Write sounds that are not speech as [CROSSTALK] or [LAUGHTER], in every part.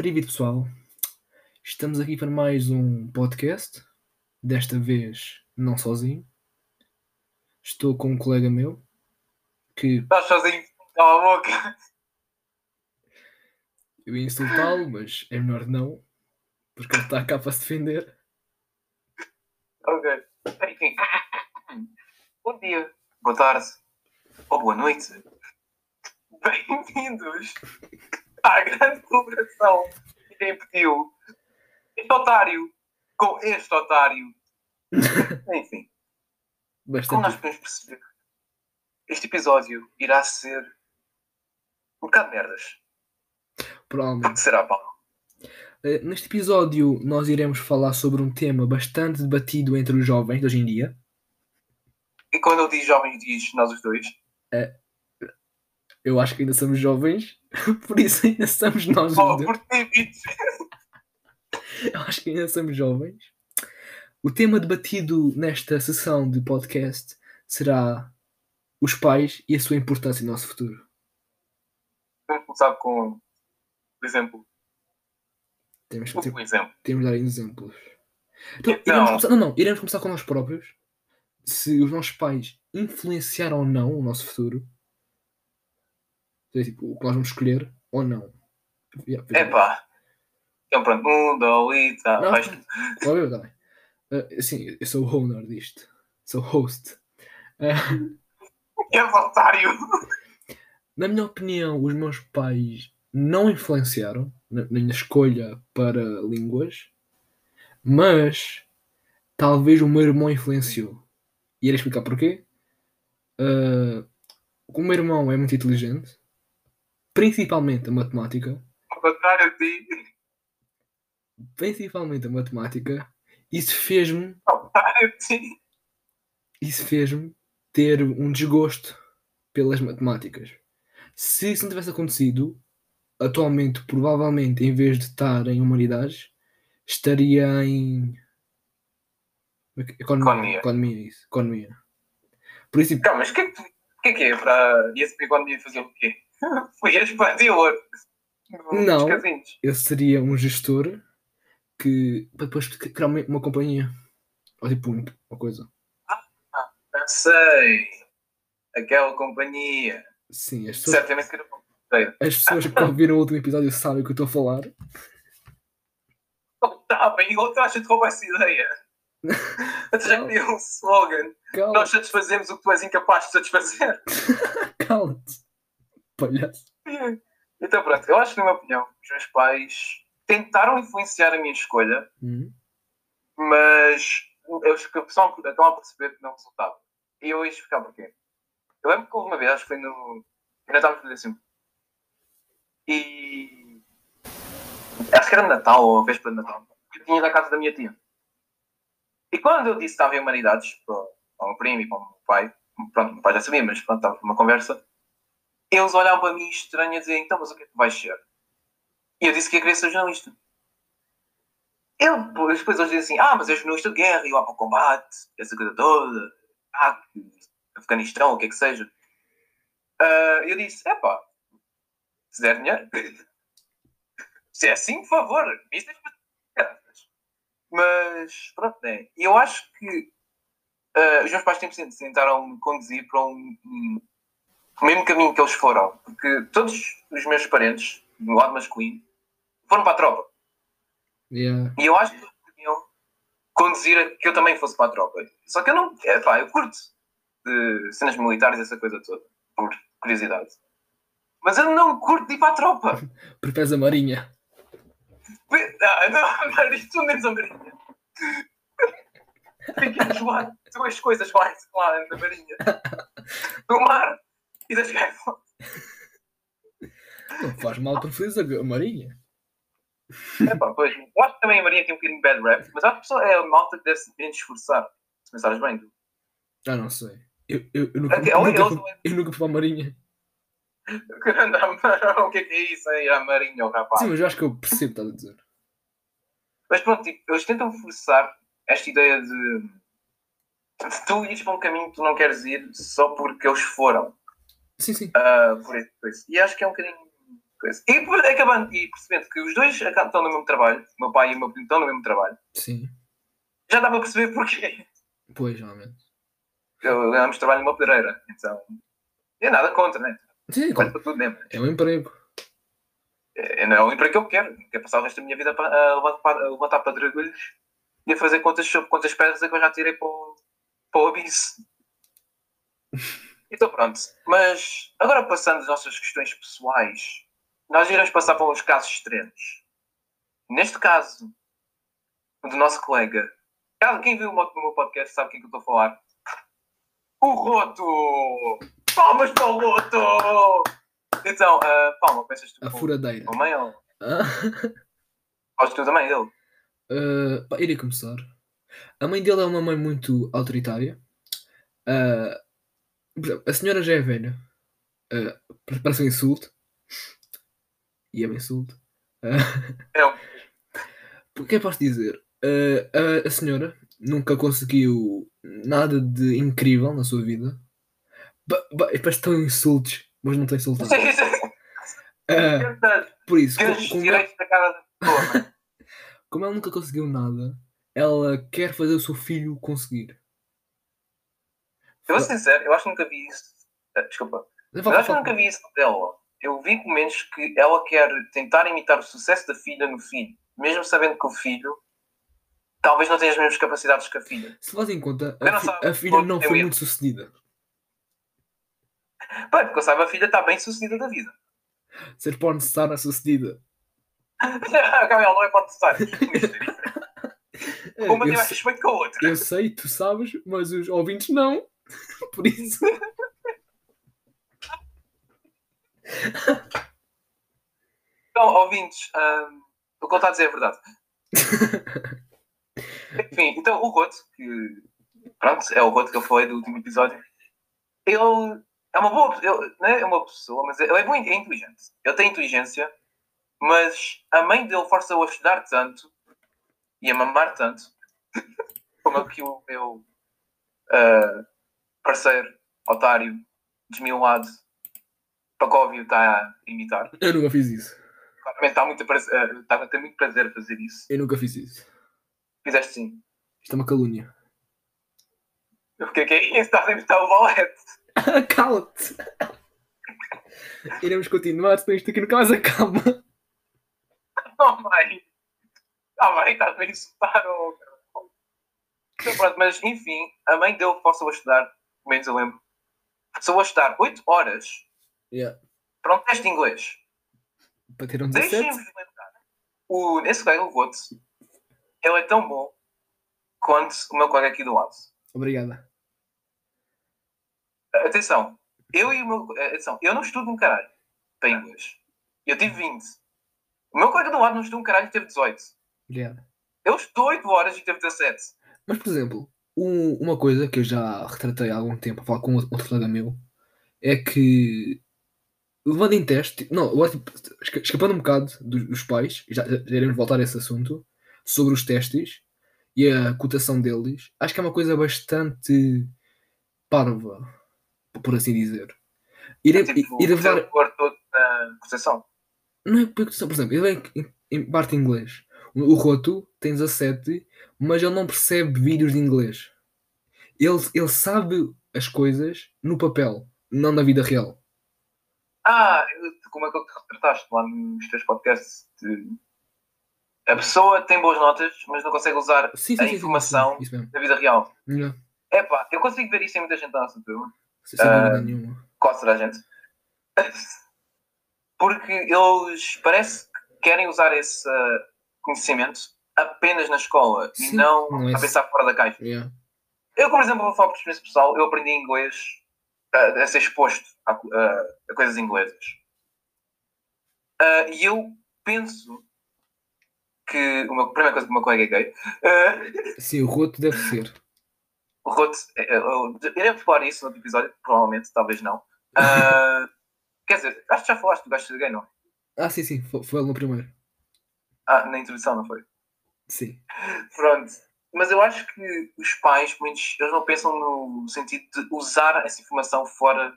Privídeo pessoal, estamos aqui para mais um podcast, desta vez não sozinho. Estou com um colega meu que Estás sozinho, cala a boca. eu ia insultá-lo, mas é melhor não, porque ele está cá para se defender. Ok. Enfim. Bom dia, boa tarde ou boa noite. Bem-vindos [LAUGHS] à grande celebração que quem pediu este otário com este otário. [LAUGHS] Enfim, como Bastante. nós podemos perceber, este episódio irá ser um bocado de merdas. Provavelmente. Porque será, Paulo? Eh, Neste episódio, nós iremos falar sobre um tema bastante debatido entre os jovens de hoje em dia. E quando eu digo jovem, diz nós os dois. Eu acho que ainda somos jovens, [LAUGHS] por isso ainda somos nós Oh. [LAUGHS] Eu acho que ainda somos jovens. O tema debatido nesta sessão de podcast será os pais e a sua importância no nosso futuro. Vamos começar com, por exemplo, Temos, um exemplo. temos de dar exemplos. Então, Então- iremos começar, não, não, iremos começar com nós próprios. Se os nossos pais influenciaram ou não o nosso futuro. Ou seja, tipo, o que nós vamos escolher ou não. Yeah, Epá. Então pronto, um, dois, tá. Não, vais- Ó, eu, tá bem. Ah, sim, eu sou o owner disto. Sou host. [LAUGHS] Ah, É otário. na minha opinião, os meus pais não influenciaram na, na minha escolha para línguas, mas talvez o meu irmão influenciou. E irei explicar porquê. Ah, o meu irmão é muito inteligente, principalmente a matemática. Ao contrário de ti. Principalmente a matemática. Isso fez-me Ao contrário de ti. isso fez-me ter um desgosto pelas matemáticas. Se isso não tivesse acontecido, atualmente, provavelmente, em vez de estar em humanidades, estaria em economia. Economia. Economia, isso. Economia. Por isso, Calma, mas o que é que que é que é para. E esse economia fazer o quê? [LAUGHS] Expandir outro. Não. Eu seria um gestor que para depois criar uma, uma companhia. Ou tipo um- uma coisa. Não sei. Aquela companhia. Sim, as pessoas, Certamente que era as pessoas que ouviram o último episódio sabem o que eu estou a falar. Oh, Tá bem, igual tu achas de roubar essa ideia. [LAUGHS] Até já criei um slogan. Cala- Nós satisfazemos o que tu és incapaz de satisfazer. [LAUGHS] Cala-te. Palhaço. Então pronto, eu acho que na minha opinião, os meus pais tentaram influenciar a minha escolha, Hum. mas eu acho que a pessoa estão a perceber que não resultava. E eu ia explicar porquê. Eu lembro que houve uma vez, acho que foi no. Ainda estávamos no décimo. E. Acho que era Natal ou a véspera de Natal. Eu tinha ido à casa da minha tia. E quando eu disse que estava em Humanidades, para, para o meu primo e para o meu pai, pronto, o meu pai já sabia, mas pronto, estava numa conversa, eles olhavam para mim estranho a dizer: então, mas o que é que vais ser? E eu disse que ia querer ser jornalista. Eu, depois, eles dizem assim: ah, mas és jornalista de guerra, e lá para o combate, essa coisa toda, Afeganistão, o que é que seja. Ah, eu disse: é pá, se der dinheiro, [LAUGHS] se é assim, por favor, isso é. Mas, pronto, né? Eu acho que ah, os meus pais sempre tentaram me conduzir para um- o mesmo caminho que eles foram, porque todos os meus parentes, do lado masculino, foram para a tropa. Yeah. E eu acho que eles podiam conduzir a que eu também fosse para a tropa. Só que eu não. É pá, eu curto de cenas militares, essa coisa toda, por curiosidade. Mas eu não curto de ir para a tropa. [LAUGHS] Preferes a Marinha. Ah, não, [LAUGHS] Marinha, tu menos a Marinha. Fiquei a jogar duas coisas mais claras da Marinha: do mar e guerras. Não faz mal preferes a a Marinha. É pá, pois. Eu acho que também a Marinha tem um bocadinho de bad rap, mas acho que é a malta que deve se esforçar. Se pensares bem, tu. Ah, não sei. Eu, eu, eu, nunca, Ok, eu, nunca, eles- fui- eu nunca fui para a Marinha. [LAUGHS] O que é que é isso aí? A Marinha, o rapaz. Sim, mas eu acho que eu percebo o que estás a dizer. Mas pronto, tipo, eles tentam forçar esta ideia de, de tu ires para um caminho que tu não queres ir só porque eles foram Sim, sim. ah, por coisa. E acho que é um bocadinho coisa. E por- acabando e percebendo que os dois estão no mesmo trabalho, o meu pai e o meu primo estão no mesmo trabalho, Sim. já dá para perceber porquê. Pois, realmente. Eu ambos trabalho numa pedreira, então. É nada contra, né? Sim, claro. tudo mesmo. É um emprego. É, não é o emprego que eu quero. Quero passar o resto da minha vida pa- a levantar, a levantar pedregulhos e a fazer contas sobre quantas pedras é que eu já tirei para o, para o abismo. [LAUGHS] Então pronto. Mas agora passando às nossas questões pessoais, nós iremos passar para os casos extremos. Neste caso, o do nosso colega. Quem viu o meu o meu podcast sabe quem que eu estou a falar. O Roto! Palmas para o Roto! Então, ah, Palma, pensas tu A furadeira. a mãe ou [LAUGHS] Ah, Gostas tu também dele? ah, pá, irei começar. A mãe dele é uma mãe muito autoritária. Exemplo, a senhora já é velha. Ah, parece um insulto. E é um insulto. Ah, É um- [LAUGHS] O que é que posso dizer? Ah, a, a senhora nunca conseguiu nada de incrível na sua vida. Que estão insultos, mas não estão insultados. [LAUGHS] Ah, por isso, Tens como, direitos da cara da pessoa. [LAUGHS] como ela nunca conseguiu nada, ela quer fazer o seu filho conseguir. Eu vou ser sincero, eu acho que nunca vi isso. Ah, Desculpa. Eu acho que nunca vi isso dela. Eu vi pelo menos que ela quer tentar imitar o sucesso da filha no filho, mesmo sabendo que o filho talvez não tenha as mesmas capacidades que a filha. Se faz em conta, a, fi- sabe, a filha não foi muito sucedida. Bem, porque eu saiba, a filha está bem sucedida da vida. Ser pornstar sucedida. [LAUGHS] Gabriel, não é para testar. [LAUGHS] É, Uma eu, tem mais sei, respeito que a outra. eu sei, tu sabes, mas os ouvintes não. [LAUGHS] Por isso. Então, ouvintes, hum, o que ele está a dizer é verdade. [LAUGHS] Enfim, então o Roto, que pronto, é o Roto que eu falei do último episódio, ele é uma boa ele, não é uma pessoa, mas ele é muito é inteligente. Ele tem inteligência, mas a mãe dele força-o a estudar tanto e a mamar tanto, [LAUGHS] como é que o meu ah, parceiro, otário, desmiolado, Pacóvio está a imitar. Eu nunca fiz isso. Claramente está, muito a prazer- ah, está muito prazer a fazer isso. Eu nunca fiz isso. Fizeste sim. Isto é uma calúnia. [LAUGHS] O que é que é isso? Estás a imitar o Valete. Cala-te! Iremos continuar, senão isto aqui nunca mais [LAUGHS] acaba. Oh, mãe. Ah, mãe, estás a insultar. Oh, então, mas enfim, a mãe dele forçou a estudar, menos eu lembro, forçou a estudar 8 horas Yeah. para um teste de inglês. Para ter um Deixem-me 17. lembrar. O, esse colega, o Voto, ele é tão bom quanto o meu colega aqui do lado. Obrigada. Atenção, eu e o meu. Atenção, eu não estudo um caralho para inglês. Eu tive 20. O meu colega do lado não estudou um caralho e teve 18. Obrigada. Eu estou 8 horas e teve 17. Mas, por exemplo, um- uma coisa que eu já retratei há algum tempo a falar com outro, colega meu é que, levando em teste, não, agora, tipo, esca- escapando um bocado dos, dos pais, já, já iremos voltar a esse assunto, sobre os testes e a cotação deles, acho que é uma coisa bastante parva, por assim dizer. Ir, É tipo, ir fazer levar, todo na cotação. não é por cotação, por exemplo, ele é em, em parte inglês. O, Roto tem 17, mas ele não percebe vídeos de inglês. Ele, ele sabe as coisas no papel, não na vida real. Ah, como é que eu te retrataste lá nos teus podcasts? A pessoa tem boas notas, mas não consegue usar Sim, sim, a sim, informação na vida real. Não, Epá, eu consigo ver isso em muita gente da nossa turma. sem dúvida nenhuma. Quase toda a gente. [LAUGHS] Porque eles parece que querem usar esse uh, conhecimento apenas na escola e Sim, não, não é a pensar fora da caixa. Yeah. Eu, por exemplo, vou falar por experiência pessoal, eu aprendi inglês uh, a ser exposto a, a- a coisas inglesas. Uh, e eu penso que uma, a primeira coisa que o meu colega é gay. uh, Sim, o Roto deve ser. o Rote, eh, eu iremos falar isso no outro episódio, provavelmente, talvez não. Uh, [LAUGHS] quer dizer, acho que já falaste do gajo ser gay, não? Ah, sim, sim, foi, foi no primeiro. Ah, na introdução, não foi? Sim. Pronto. Mas eu acho que os pais, muitos, eles não pensam no sentido de usar essa informação fora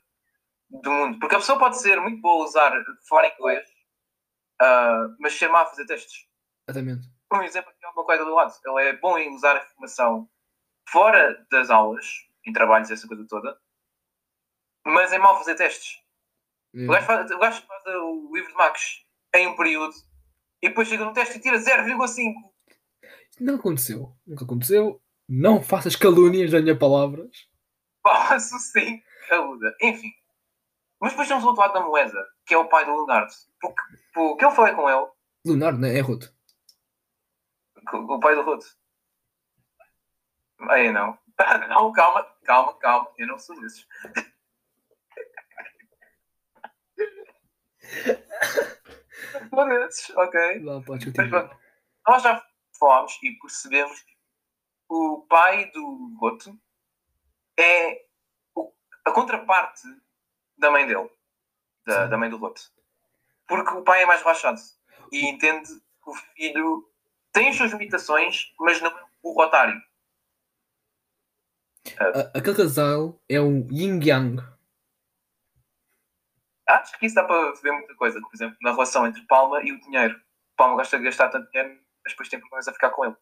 do mundo. Porque a pessoa pode ser muito boa a usar, falar inglês, ah, mas ser má a fazer testes. Exatamente. Um exemplo, aqui é o meu colega do lado. Ele é bom em usar a informação fora das aulas, em trabalhos, essa coisa toda, mas é mau fazer testes. O gajo faz, o gajo faz o livro de Max em um período e depois chega no teste e tira 0,5. Isto não aconteceu. Nunca aconteceu. Não faças calúnias da minha palavras. Posso sim, ajuda. Enfim. Mas depois temos o outro lado da moeda, que é o pai do Leonardo. Porque, porque eu falei com ele, Leonardo, não é? É Ruth. o pai do Ruth. Aí não. [LAUGHS] Não, calma, calma, calma. Eu não sou desses. [LAUGHS] Desses, ok. Podes Mas continuar. nós já falámos e percebemos que o pai do Goto é o- a contraparte da mãe dele, da, da mãe do Goto. Porque o pai é mais relaxado e entende que o filho tem as suas limitações, mas não é o otário. A- Aquele casal é um yin yang. Acho que isso dá para ver muita coisa, por exemplo, na relação entre Palma e o dinheiro. Palma gosta de gastar tanto dinheiro, mas depois tem problemas a ficar com ele.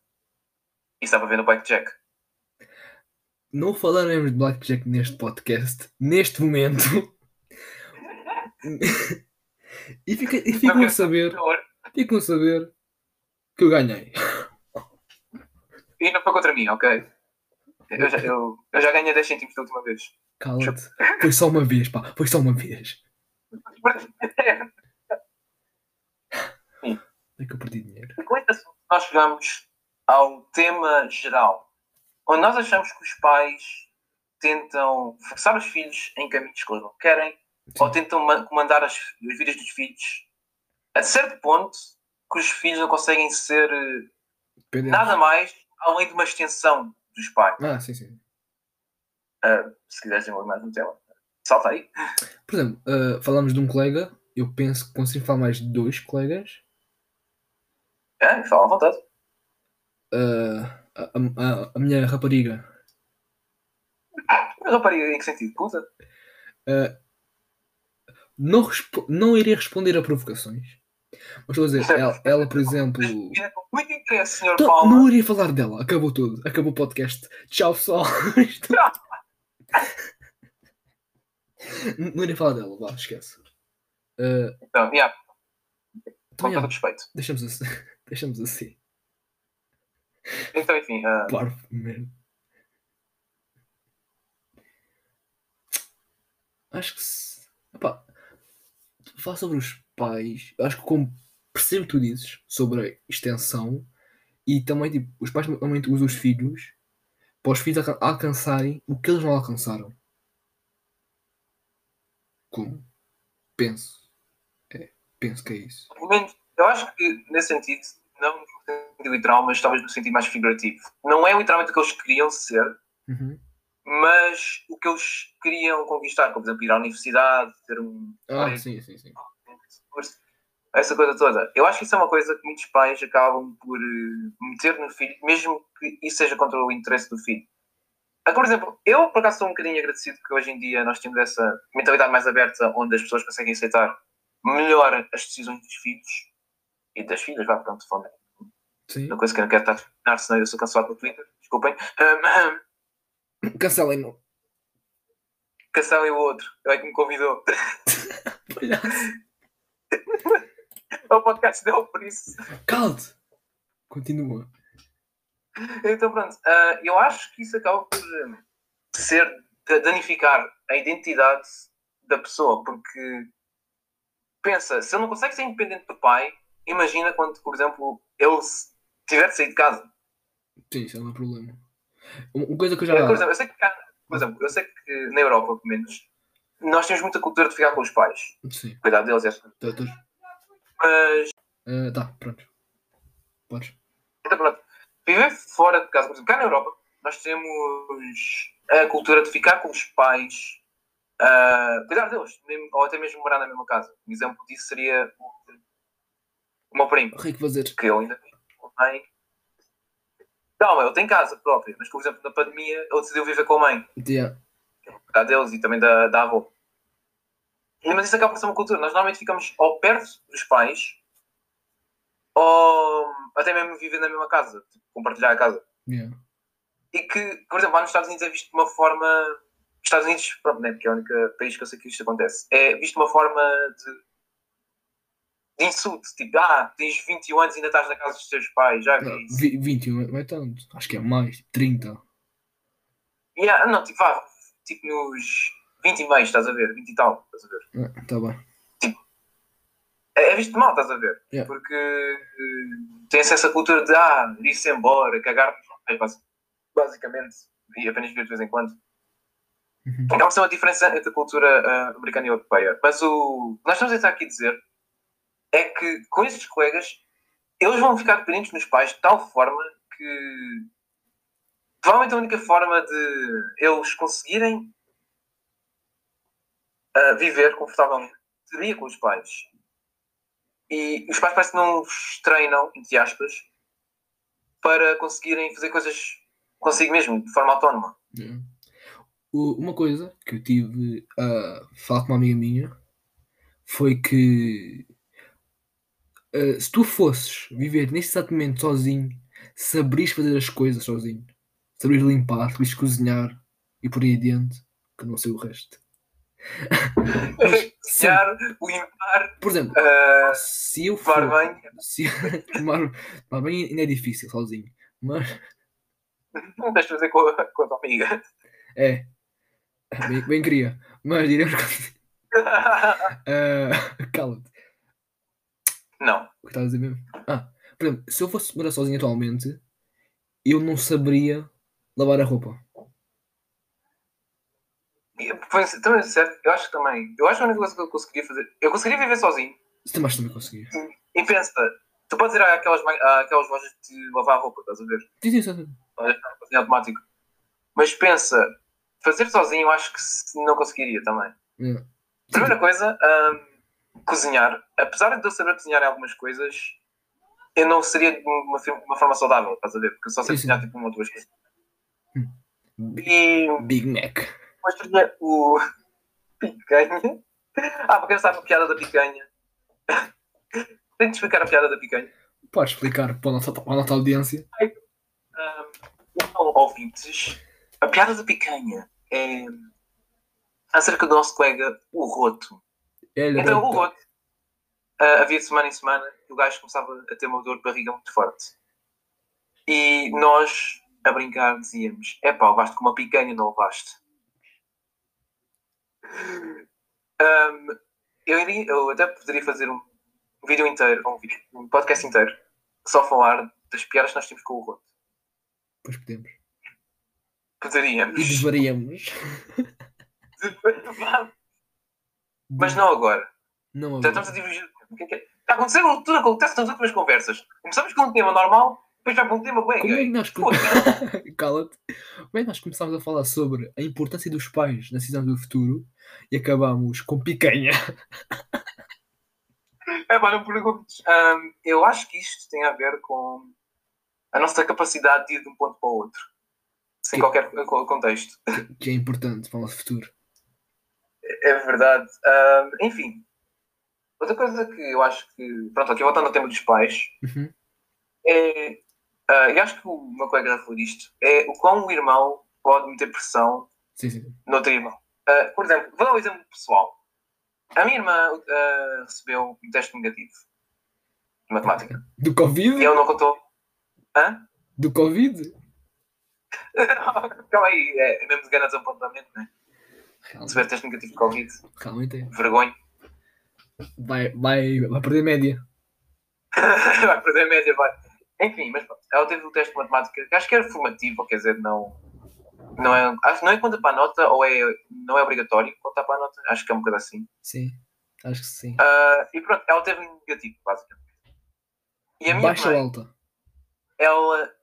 Isso dá para ver no Blackjack. Não falaremos de Blackjack neste podcast, neste momento. [LAUGHS] e fica- e ficam a saber, ficam a saber que eu ganhei. E não foi contra mim, ok? Eu já, eu, eu já ganhei 10 centímetros da última vez. Cala-te. Foi só uma vez, pá. Foi só uma vez. É que eu perdi dinheiro. Com este assunto nós chegamos ao tema geral, onde nós achamos que os pais tentam forçar os filhos em caminhos que eles não querem, ou Sim. tentam ma- comandar as, as vidas dos filhos a certo ponto que os filhos não conseguem ser eh, Dependendo. nada mais além de uma extensão dos pais. Ah, sim, sim. Ah, se quiseres desenvolver mais no tema, salta aí. Por exemplo, ah, falamos de um colega. Eu penso que consigo falar mais de dois colegas. É, fala à vontade. Ah, a, a- a minha rapariga Mas rapariga, em que sentido? Puta? não, respo- não iria responder a provocações. Mas estou a dizer, ela, ela, por exemplo. Muito interesse, Sr. Então, Palma. não iria falar dela, acabou tudo, acabou o podcast. Tchau, pessoal. [LAUGHS] [LAUGHS] Não iria falar dela, vá, esquece. Ah, Então, yeah, então, com todo respeito. deixamos assim. [LAUGHS] Deixamos assim. Então, enfim, ah, Parvo, merda. Acho que se. Epá, falar sobre os pais, acho que como percebo que tu dizes sobre a extensão e também tipo, os pais normalmente usam os filhos para os filhos alca- alcançarem o que eles não alcançaram. Como? Penso. É, penso que é isso. pelo menos, eu acho que nesse sentido, não no sentido literal, mas talvez no sentido mais figurativo. Não é literalmente o que eles queriam ser, Uhum. mas o que eles queriam conquistar, como por exemplo ir à universidade, ter um Ah, Olha, sim, sim, sim. essa coisa toda. Eu acho que isso é uma coisa que muitos pais acabam por eh, meter no filho, mesmo que isso seja contra o interesse do filho. Ah, Por exemplo, eu por acaso estou um bocadinho agradecido que hoje em dia nós temos essa mentalidade mais aberta, onde as pessoas conseguem aceitar melhor as decisões dos filhos e das filhas, vá, pronto, fome. sim. Uma coisa que eu não quero estar a terminar, senão eu sou cancelado no Twitter, desculpem. Um, Cancelem-no. Cancelem o outro, ele é que me convidou. [LAUGHS] [LAUGHS] É o podcast dele, por isso. Cala-te. Continua. Então, pronto, ah, eu acho que isso acaba por eh, ser danificar a identidade da pessoa, porque pensa, se ele não consegue ser independente do pai, imagina quando, por exemplo, ele tiver de sair de casa. Sim, isso é um problema. Uma coisa que eu já. Por exemplo, eu sei que, por exemplo, eu sei que na Europa, pelo menos, nós temos muita cultura de ficar com os pais, Sim. cuidar deles, e. Tá, tá. mas Ah, tá, pronto. Podes. Então, pronto. Viver fora de casa, por exemplo, cá na Europa, nós temos a cultura de ficar com os pais, ah, cuidar deles, mesmo- ou até mesmo morar na mesma casa. Um exemplo disso seria o, meu primo, que fazer. que ele ainda tem. Calma, ele tem casa própria, mas, por exemplo, na pandemia ele decidiu viver com a mãe, Yeah. cuidar deles e também da, da avó. Mas isso acaba por ser uma cultura. Nós normalmente ficamos ao perto dos pais ou até mesmo viver na mesma casa, tipo, compartilhar a casa. Yeah. E que, por exemplo, lá nos Estados Unidos é visto de uma forma. Estados Unidos, pronto, né, porque é o único país que eu sei que isto acontece. É visto de uma forma de, de insulto. Tipo, ah, tens 21 anos e ainda estás na casa dos teus pais. Já vi Não, isso. vi- 21 não é tanto. Acho que é mais. 30. Yeah, não, tipo, vá, tipo nos 20 e meio, estás a ver? 20 e tal, estás a ver? Ah, tá bem. É, é visto mal, estás a ver? Yeah. Porque eh, tem-se essa cultura de, ah, ir-se embora, cagar basi- basicamente, e apenas vir de vez em quando. Uhum. Há uma diferença entre a cultura ah, americana e europeia. Mas o que nós estamos a tentar aqui dizer é que com esses colegas, eles vão ficar dependentes nos pais de tal forma que provavelmente a única forma de eles conseguirem ah, viver confortavelmente seria com os pais. E os pais parece que não os treinam, entre aspas, para conseguirem fazer coisas consigo mesmo, de forma autónoma. O- Uma coisa que eu tive a falar com uma amiga minha foi que eh, se tu fosses viver neste exato momento sozinho, saberias fazer as coisas sozinho, saberias limpar, saberias cozinhar e por aí adiante, que não sei o resto. Sim, Cozinhar, [LAUGHS] limpar, por exemplo, ah, se eu for. tomar banho. Se, [LAUGHS] tomar, tomar banho ainda é difícil sozinho, mas Não tens de fazer com a, com a tua amiga. é. Bem, bem queria, mas iremos. [LAUGHS] Ah, Cala-te. não. O que estás a dizer mesmo? Ah, por exemplo, se eu fosse morar sozinho atualmente, eu não saberia lavar a roupa. E, pois, Também, certo, eu acho que também. Eu acho que a única coisa que eu conseguiria fazer. Eu conseguiria viver sozinho. Se também também conseguir. E pensa, tu podes ir àquelas, àquelas lojas de lavar roupa, estás a ver? Sim, sim, sim. Assim, automático. Mas pensa, fazer sozinho eu acho que não conseguiria também. Yeah. Primeira coisa, hum, cozinhar. Apesar de eu saber cozinhar em algumas coisas, eu não seria de uma, uma forma saudável, estás a ver? Porque eu só sei Sim, sim. cozinhar tipo uma ou duas coisas. Big, E Big Mac. Depois tinha o [LAUGHS] picanha. Ah, não sabe a piada da picanha. Tenho de explicar a piada da picanha. Podes explicar para a nossa, para a nossa audiência? Um, então, ouvintes, a piada da picanha é acerca do nosso colega, o Roto. Ele Então, o Roto, ah, havia de semana em semana que o gajo começava a ter uma dor de barriga muito forte. E nós, a brincar, dizíamos: é pá, levaste com uma picanha, não levaste. Um, eu, iria, eu até poderia fazer um vídeo inteiro, um, vídeo, um podcast inteiro, só falar das piadas que nós temos com o Roto. Depois podemos. Poderíamos. E desvariamos. [LAUGHS] Mas não agora. Não Já agora. estamos a divergir. É é? Está acontecendo tudo acontece nas últimas conversas. Começamos com um tema normal, depois vai para um tema bem Como é que nós. [LAUGHS] Cala-te. Como é que nós começámos a falar sobre a importância dos pais na decisão do futuro e acabámos com picanha? É, não perguntes. Ahm, eu acho que isto tem a ver com a nossa capacidade de ir de um ponto para o outro. Sem Que- qualquer co- contexto. Que é importante para o nosso futuro. É verdade. Ahm, enfim. Outra coisa que eu acho que. Pronto, aqui voltando ao tema dos pais. Uhum. é. Ah, e acho que o meu colega já falou disto. É o quão o irmão pode meter pressão Sim, sim. no outro irmão. Ah, por exemplo, vou dar um exemplo pessoal. A minha irmã ah, recebeu um teste negativo de matemática. Do Covid? E ele não contou. Hã? Do Covid? [LAUGHS] Calma aí, é mesmo de ganhar desapontamento, né? Realmente, Receber teste negativo de Covid, realmente é. vergonha. Vai, vai, vai perder média. [LAUGHS] vai perder a média, vai. Enfim, mas pronto, ela teve o teste de matemática, que acho que era formativo, quer dizer, não. Não é, acho que não é conta para a nota, ou é, não é obrigatório contar para a nota, acho que é um bocado assim. Sim, acho que sim. Ah, e pronto, ela teve negativo, basicamente. E a minha Baixa ou mãe, alta? ela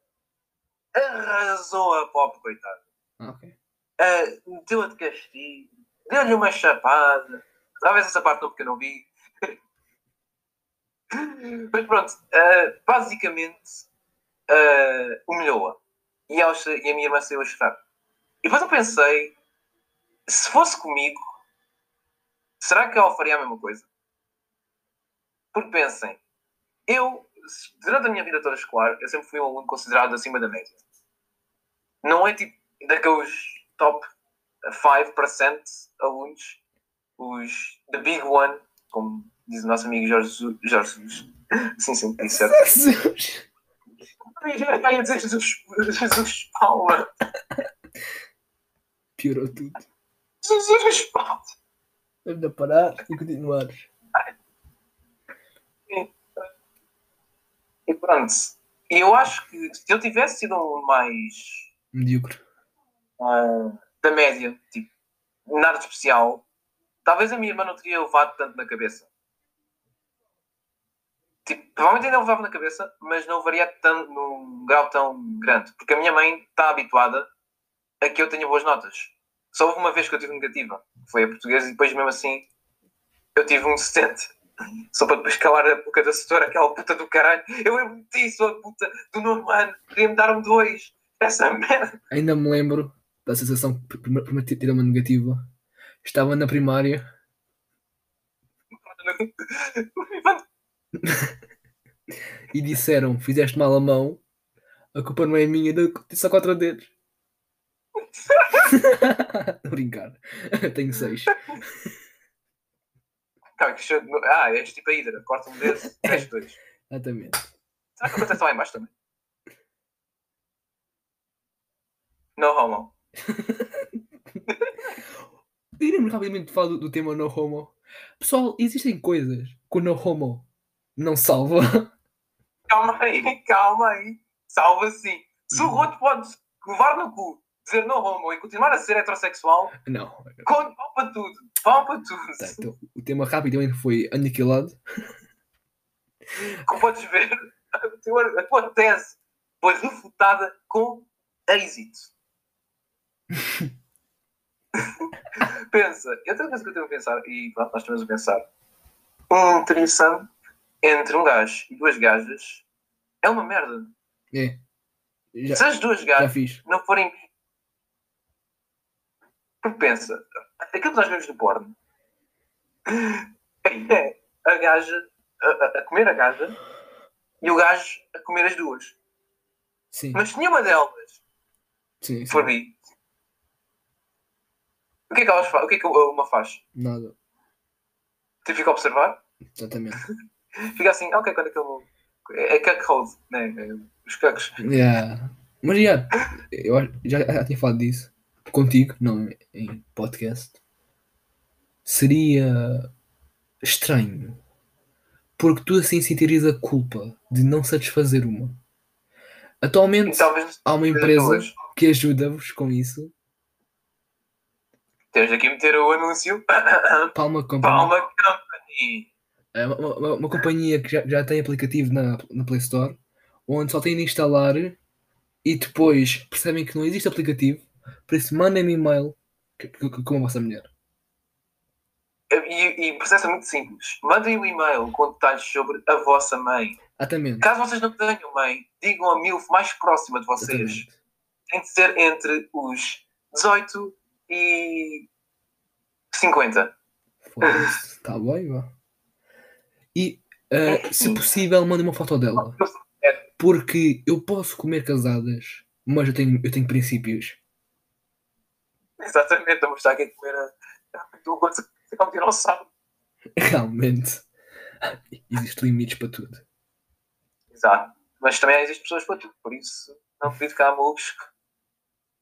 arrasou a pobre, coitada. Ah, ok. Uh, meteu-a de castigo, deu-lhe uma chapada. Talvez essa parte não, porque eu não vi. Mas pronto, uh, basicamente uh, humilhou-a. E, e a minha irmã saiu a chorar. E depois eu pensei: se fosse comigo, será que ela faria a mesma coisa? Porque pensem, eu, durante a minha vida toda escolar, eu sempre fui um aluno considerado acima da média. Não é tipo daqueles top 5% alunos, os the big one, como diz o nosso amigo Jorge Jorge Jesus. Sim, sim, disse certo. Jesus. Eu ia dizer Jesus, Jesus Paula. Piorou tudo. Jesus Paula. Vamos parar e continuar. E pronto. Eu acho que se eu tivesse sido um mais Medíocre. ah, da média, tipo, nada especial, talvez a minha irmã não teria levado tanto na cabeça. Tipo, provavelmente ainda levava na cabeça, mas não varia tanto num grau tão grande. Porque a minha mãe está habituada a que eu tenha boas notas. Só houve uma vez que eu tive negativa, foi a portuguesa, e depois mesmo assim eu tive um 70. Só para depois calar a boca da setora, aquela puta do caralho. Eu lembro disso, a puta do nono ano. Queria-me dar um 2. Essa merda. Ainda me lembro da sensação que primeiro ter uma negativa. Estava na primária [LAUGHS] [LAUGHS] e disseram: Fizeste mal a mão, a culpa não é minha, deu só quatro dedos. [LAUGHS] Brincar. [LAUGHS] Tenho seis. Cara, que cheio de- Ah, és tipo a Hidra. Corta um dedo, fecha dois. Exatamente. Será que acontece lá em baixo também? No homo. Iremos rapidamente falar do, do tema no homo. Pessoal, existem coisas o no homo não salva. Calma aí, calma aí. Salva sim. Se o Roto pode levar no cu, dizer no homo e continuar a ser heterossexual, Não. conte vão para tudo. Vão para tudo. Tá, então, o tema rapidamente foi aniquilado. Como podes ver, a tua, tese foi refutada com êxito. [LAUGHS] Pensa, e outra coisa que eu tenho a pensar, e nós temos a pensar, um trição entre um gajo e duas gajas é uma merda. É. Já, Se as duas gajas não forem. Porque pensa, aquilo que nós vemos no porno [LAUGHS] é a gaja a, a- comer a gaja e o gajo a comer as duas. Sim. Mas se nenhuma delas Sim, sim. for bi, o que é que elas fa- O que é que uma faz? Nada. Tu fica a observar, Exatamente. [LAUGHS] fica assim, ok, quando é que eu. É, é cuckold, né? É, os cucks. Yeah. Mas já, eu já, já tinha falado disso contigo, não em podcast. Seria estranho porque tu assim sentirias a culpa de não satisfazer uma. Atualmente talvez há uma empresa duas. que ajuda-vos com isso. Temos aqui meter o anúncio. Palma [COUGHS] Company. Palma Company. É uma, uma- uma companhia que já, já tem aplicativo na, na Play Store, onde só têm de instalar e depois percebem que não existe aplicativo, por isso mandem-me e-mail com a vossa mulher. E, e o processo é muito simples. Mandem um e-mail com detalhes sobre a vossa mãe. Exatamente. Caso vocês não tenham mãe, digam a MILF mais próxima de vocês. Exatamente. Tem de ser entre os 18 e 50. Foda-se. Está bem, vá. E, eh, se possível, mandem uma foto dela. Porque eu posso comer casadas, mas eu tenho, eu tenho princípios. Exatamente, a mostrar que é comer a. Tu você é um dinossauro. [LAUGHS] Realmente. Existem limites para tudo. Exato. Mas também existem pessoas para tudo, por isso não duvido que há malucos que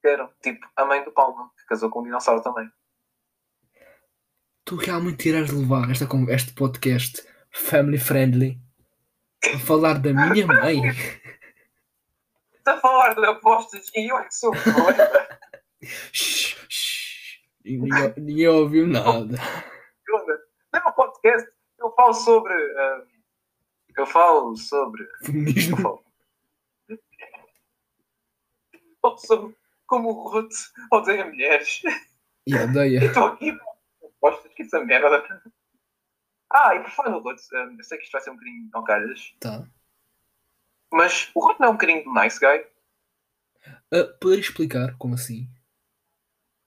queiram. Tipo a mãe do Palma, que casou com um dinossauro também. Tu realmente irás levar esta, este podcast family friendly a falar da minha mãe? Está a falar de apostas e eu é que sou Ninguém, ninguém ouviu nada. Segunda. No meu podcast eu falo sobre. ah, eu falo sobre. Eu Feminismo. falo. falo sobre como o Ruth odeia mulheres. E odeia. E estou aqui apostas que essa merda. Ah, e por falar no Ruth, ah, eu sei que isto vai ser um bocadinho ao calhas, Tá. mas o Ruth não é um bocadinho do nice guy. Uh, poder explicar como assim?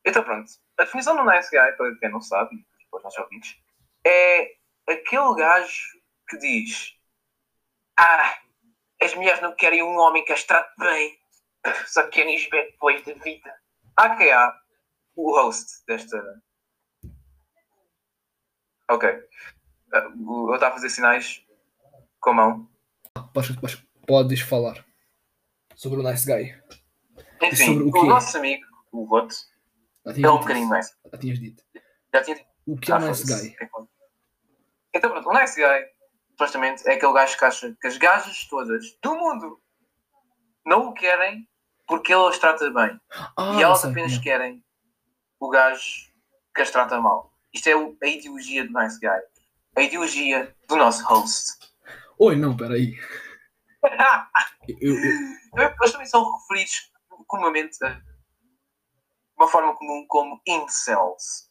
Então pronto, a definição do nice guy, para quem não sabe, para os nossos ouvintes, é aquele gajo que diz: Ah, as mulheres não querem um homem que as trate bem, [LAUGHS] só querem os bad boys da vida. Há quem há o host desta. Ok. Eu estava a fazer sinais com a mão. Podes, podes, falar sobre o Nice Guy. Enfim, sobre o o, nosso amigo, o Roto, é um bocadinho mais. Já tinhas dito. Já tinha dito. O que é Ah, o Nice. Guy? É. Então pronto, o Nice Guy, supostamente, é aquele gajo que acha que as gajas todas do mundo não o querem porque ele as trata bem. Ah, e elas apenas querem o gajo que as trata mal. Isto é a ideologia do Nice Guy. A ideologia do nosso host. Oi, não, peraí. Eu, eu, Eles também são referidos comumente a- de uma forma comum como incels.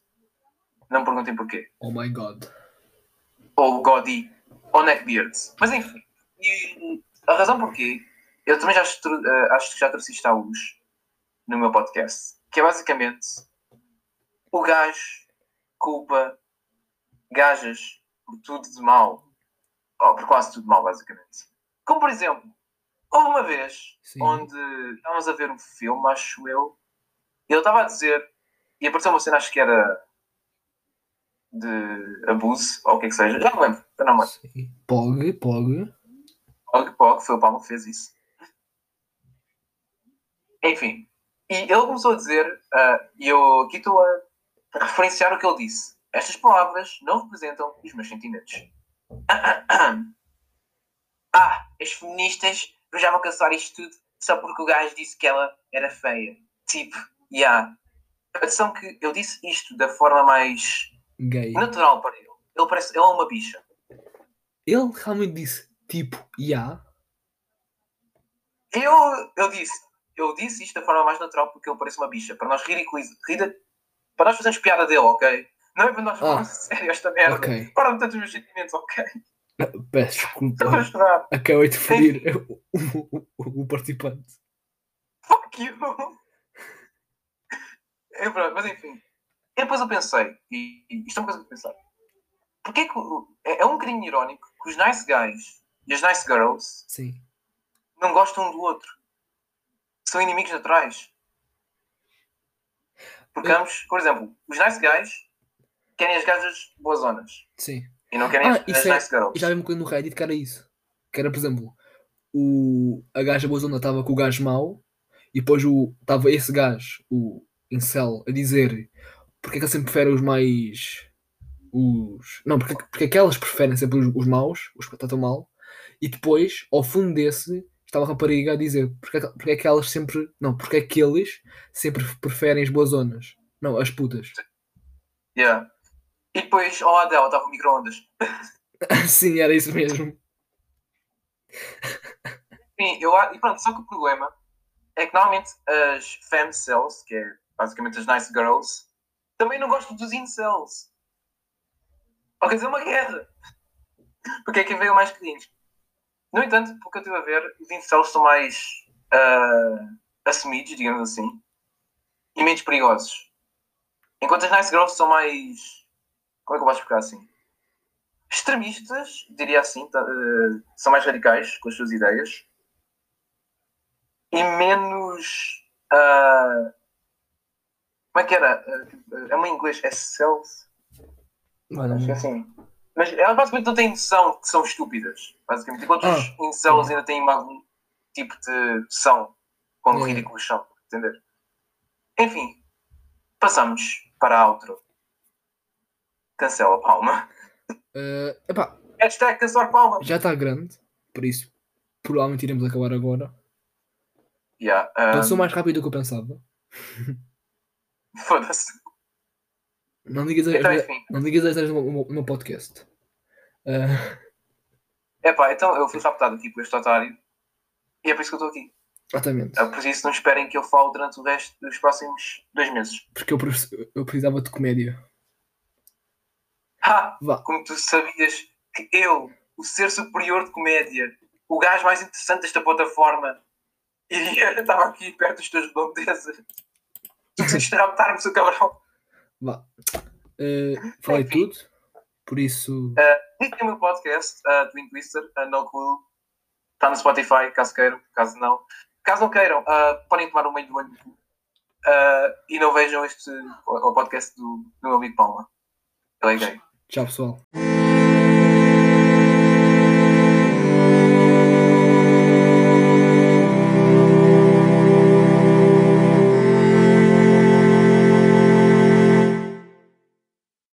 Não perguntem porquê. oh my god. ou Godi, ou Neckbeards. Mas enfim, e a razão porquê, eu também já acho, que tru- eh, acho que já trouxe isto à luz no meu podcast, que é basicamente o gajo culpa gajas por tudo de mal, ou por quase tudo de mal, basicamente. Como por exemplo, houve uma vez Sim. onde estávamos a ver um filme, acho eu, e ele estava a dizer, e apareceu uma cena, acho que era de abuso, ou o que é que seja, já não lembro, já não lembro. Sim. Pog, pog. Pog, Pog, foi o Palma que fez isso. Enfim, e ele começou a dizer, ah, e eu aqui estou a referenciar o que ele disse. Estas palavras não representam os meus sentimentos. [COUGHS] Ah, as feministas já vão caçar isto tudo só porque o gajo disse que ela era feia. Tipo, yeah. Atenção que eu disse isto da forma mais Gay. natural para ele. Ele parece, ele é uma bicha. Ele realmente disse tipo, ya. Eu, eu disse, eu disse isto da forma mais natural porque ele parece uma bicha. Para nós ridiculizar, para nós fazermos piada dele, ok? Não é para nós falarmos sério esta merda. Ok. Para de tantos meus sentimentos, ok? Peço desculpa. Estou a chorar. Acabei de ferir o, [LAUGHS] o, o, o participante. Fuck you! É, mas enfim. E depois eu pensei, e, e isto é uma coisa que eu pensei. Porquê que é, é um bocadinho irónico que os nice guys e as nice girls Sim. não gostam um do outro. São inimigos naturais. Porque ambos, por exemplo, os nice guys querem as gajas boas zonas Sim. e não querem Ah, as, as é- nice girls. E já vi uma coisa no Reddit que era isso. Que era, por exemplo, o, a gaja boazona estava com o gajo mau e depois estava esse gajo, o incel, a dizer porque é que ele sempre prefere os mais. Os. Não, porque, porque é que elas preferem sempre os, os maus, os que tratam mal, e depois, ao fundo desse, estava a rapariga a dizer porque, é que- porque é que elas sempre. Não, porque é que eles sempre preferem as boas zonas. Não, as putas. Yeah. E depois, ao lado dela estava o micro-ondas. [LAUGHS] Sim, era isso mesmo. Sim, eu, e pronto, só que o problema é que normalmente as femcells, que é basicamente as nice girls, também não gostam dos incels. Ou quer dizer, uma guerra. Porque é quem veio mais queridos. No entanto, pelo que eu estive a ver, os incels são mais ah, assumidos, digamos assim, e menos perigosos. Enquanto as nice girls são mais. Como é que eu posso explicar assim? Extremistas, diria assim, tá, eh, são mais radicais com as suas ideias e menos. ah, como é que era? É uma em inglês, é self. Acho que é assim. Mas elas basicamente não têm noção que são estúpidas. Basicamente, enquanto os Ah. incels ainda têm algum tipo de noção quão É. ridículos são, entender? Enfim, passamos para a outro. Cancela a palma. Eh, epá, Hashtag cancelar palma. já está grande, por isso provavelmente iremos acabar agora. Yeah, ah, Passou mais rápido do que eu pensava. [LAUGHS] Foda-se. Não digas as Então, as- enfim. não digas as asneiras no, podcast. Eh, Epá, então eu fui raptado aqui por este otário e é por isso que eu estou aqui. exatamente. É por isso não esperem que eu fale durante o resto dos próximos dois meses. Porque eu, pre- eu precisava de comédia. Ha! Vá. Como tu sabias que eu, o ser superior de comédia, o gajo mais interessante desta plataforma, iria estava aqui perto dos teus redondezas. Tu [LAUGHS] queres raptar-me, seu cabrão. Vá. Eh, falei Enfim. tudo. Por isso. Diz o meu podcast, uh, Twin Twister, uh, No Clue. Está no Spotify, caso queiram, caso não. Caso não queiram, uh, podem tomar um meio do olho uh, e não vejam este o podcast do, do meu amigo Palma. Ele é gay. Tchau, pessoal.